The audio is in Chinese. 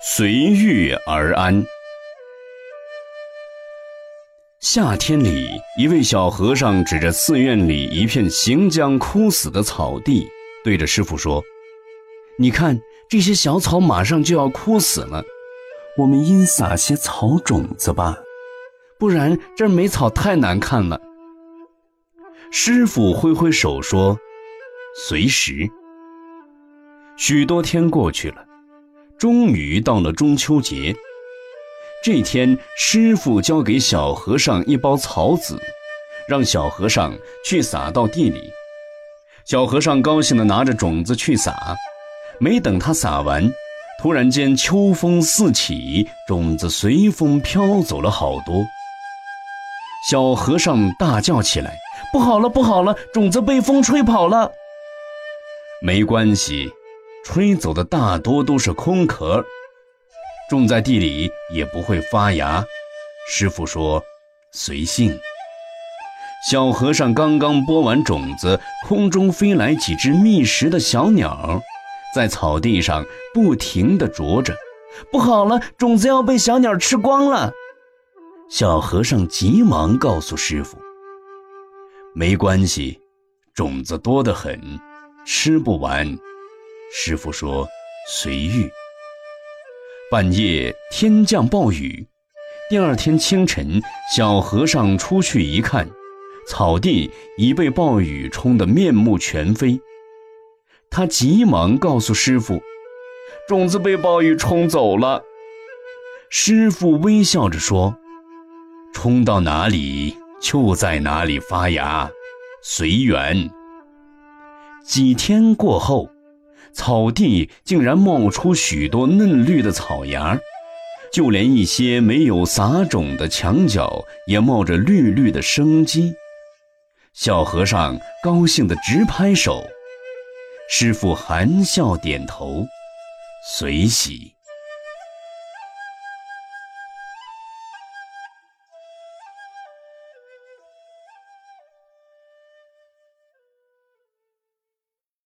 随遇而安。夏天里，一位小和尚指着寺院里一片行将枯死的草地，对着师傅说：“你看，这些小草马上就要枯死了，我们应撒些草种子吧，不然这儿没草太难看了。”师傅挥挥手说：“随时。”许多天过去了。终于到了中秋节，这天，师傅交给小和尚一包草籽，让小和尚去撒到地里。小和尚高兴地拿着种子去撒，没等他撒完，突然间秋风四起，种子随风飘走了好多。小和尚大叫起来：“不好了，不好了，种子被风吹跑了！”没关系。吹走的大多都是空壳，种在地里也不会发芽。师傅说：“随性。”小和尚刚刚播完种子，空中飞来几只觅食的小鸟，在草地上不停地啄着。不好了，种子要被小鸟吃光了！小和尚急忙告诉师傅：“没关系，种子多得很，吃不完。”师傅说：“随遇。”半夜天降暴雨，第二天清晨，小和尚出去一看，草地已被暴雨冲得面目全非。他急忙告诉师傅：“种子被暴雨冲走了。”师傅微笑着说：“冲到哪里就在哪里发芽，随缘。”几天过后。草地竟然冒出许多嫩绿的草芽，就连一些没有撒种的墙角也冒着绿绿的生机。小和尚高兴得直拍手，师傅含笑点头，随喜。